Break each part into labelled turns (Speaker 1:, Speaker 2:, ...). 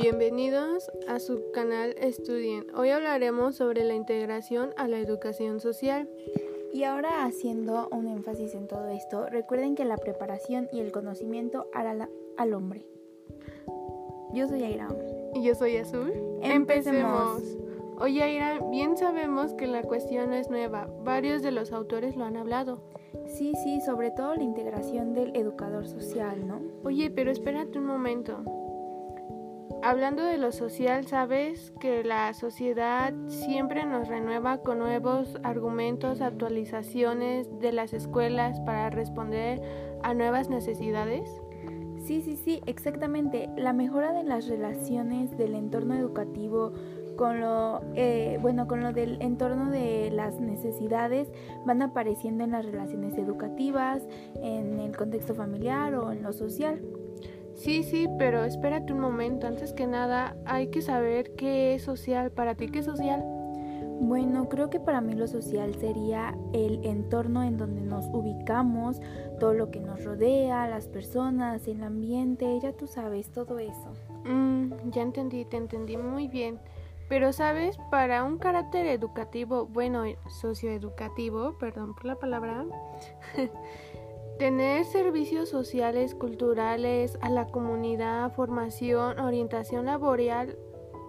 Speaker 1: Bienvenidos a su canal Estudien. Hoy hablaremos sobre la integración a la educación social.
Speaker 2: Y ahora haciendo un énfasis en todo esto, recuerden que la preparación y el conocimiento hará al hombre. Yo soy Aira.
Speaker 1: Y yo soy Azul.
Speaker 2: Empecemos.
Speaker 1: Oye Aira, bien sabemos que la cuestión no es nueva. Varios de los autores lo han hablado.
Speaker 2: Sí, sí, sobre todo la integración del educador social, ¿no?
Speaker 1: Oye, pero espérate un momento. Hablando de lo social, sabes que la sociedad siempre nos renueva con nuevos argumentos, actualizaciones de las escuelas para responder a nuevas necesidades.
Speaker 2: Sí, sí, sí, exactamente. La mejora de las relaciones del entorno educativo con lo, eh, bueno, con lo del entorno de las necesidades van apareciendo en las relaciones educativas, en el contexto familiar o en lo social.
Speaker 1: Sí, sí, pero espérate un momento. Antes que nada, hay que saber qué es social. ¿Para ti qué es social?
Speaker 2: Bueno, creo que para mí lo social sería el entorno en donde nos ubicamos, todo lo que nos rodea, las personas, el ambiente, ya tú sabes, todo eso.
Speaker 1: Mm, ya entendí, te entendí muy bien. Pero sabes, para un carácter educativo, bueno, socioeducativo, perdón por la palabra, Tener servicios sociales, culturales, a la comunidad, formación, orientación laboral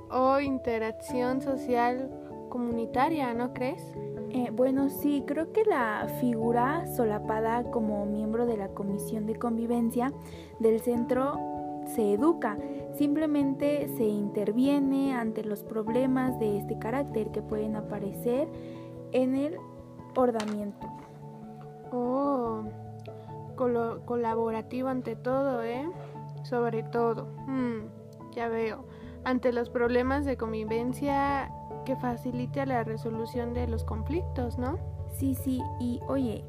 Speaker 1: o interacción social comunitaria, ¿no crees?
Speaker 2: Eh, bueno, sí, creo que la figura solapada como miembro de la Comisión de Convivencia del centro se educa, simplemente se interviene ante los problemas de este carácter que pueden aparecer en el ordenamiento.
Speaker 1: Oh colaborativo ante todo, ¿eh? Sobre todo. Mm, ya veo. Ante los problemas de convivencia que facilite la resolución de los conflictos, ¿no?
Speaker 2: Sí, sí. Y oye,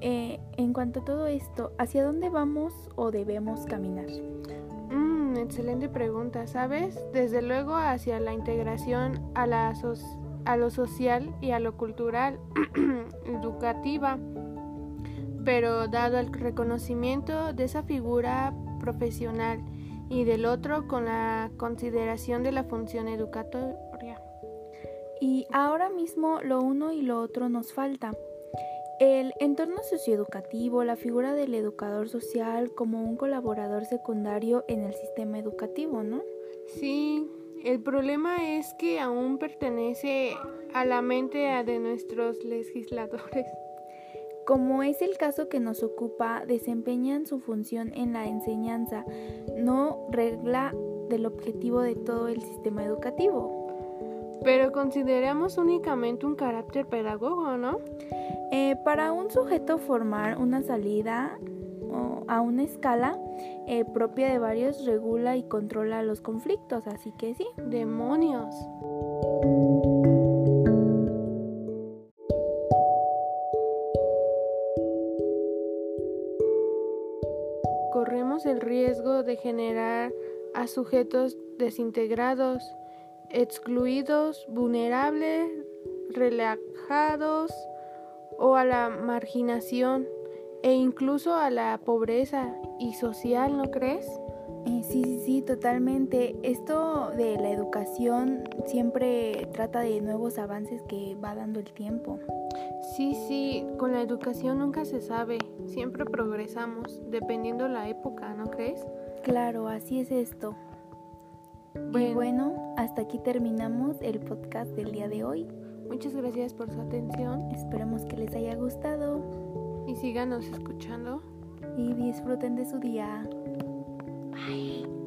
Speaker 2: eh, en cuanto a todo esto, ¿hacia dónde vamos o debemos caminar?
Speaker 1: Mm, excelente pregunta, ¿sabes? Desde luego hacia la integración a, la a lo social y a lo cultural, educativa pero dado el reconocimiento de esa figura profesional y del otro con la consideración de la función educatoria.
Speaker 2: Y ahora mismo lo uno y lo otro nos falta. El entorno socioeducativo, la figura del educador social como un colaborador secundario en el sistema educativo, ¿no?
Speaker 1: Sí, el problema es que aún pertenece a la mente de nuestros legisladores
Speaker 2: como es el caso que nos ocupa, desempeñan su función en la enseñanza, no regla del objetivo de todo el sistema educativo.
Speaker 1: Pero consideramos únicamente un carácter pedagogo, ¿no?
Speaker 2: Eh, para un sujeto formar una salida a una escala eh, propia de varios regula y controla los conflictos, así que sí.
Speaker 1: Demonios. El riesgo de generar a sujetos desintegrados, excluidos, vulnerables, relajados o a la marginación e incluso a la pobreza y social, ¿no crees?
Speaker 2: Eh, sí, sí, sí, totalmente. Esto de la educación siempre trata de nuevos avances que va dando el tiempo.
Speaker 1: Sí, sí, con la educación nunca se sabe, siempre progresamos, dependiendo la época, ¿no crees?
Speaker 2: Claro, así es esto. Bueno. Y bueno, hasta aquí terminamos el podcast del día de hoy.
Speaker 1: Muchas gracias por su atención.
Speaker 2: Esperemos que les haya gustado.
Speaker 1: Y síganos escuchando.
Speaker 2: Y disfruten de su día.
Speaker 1: Bye.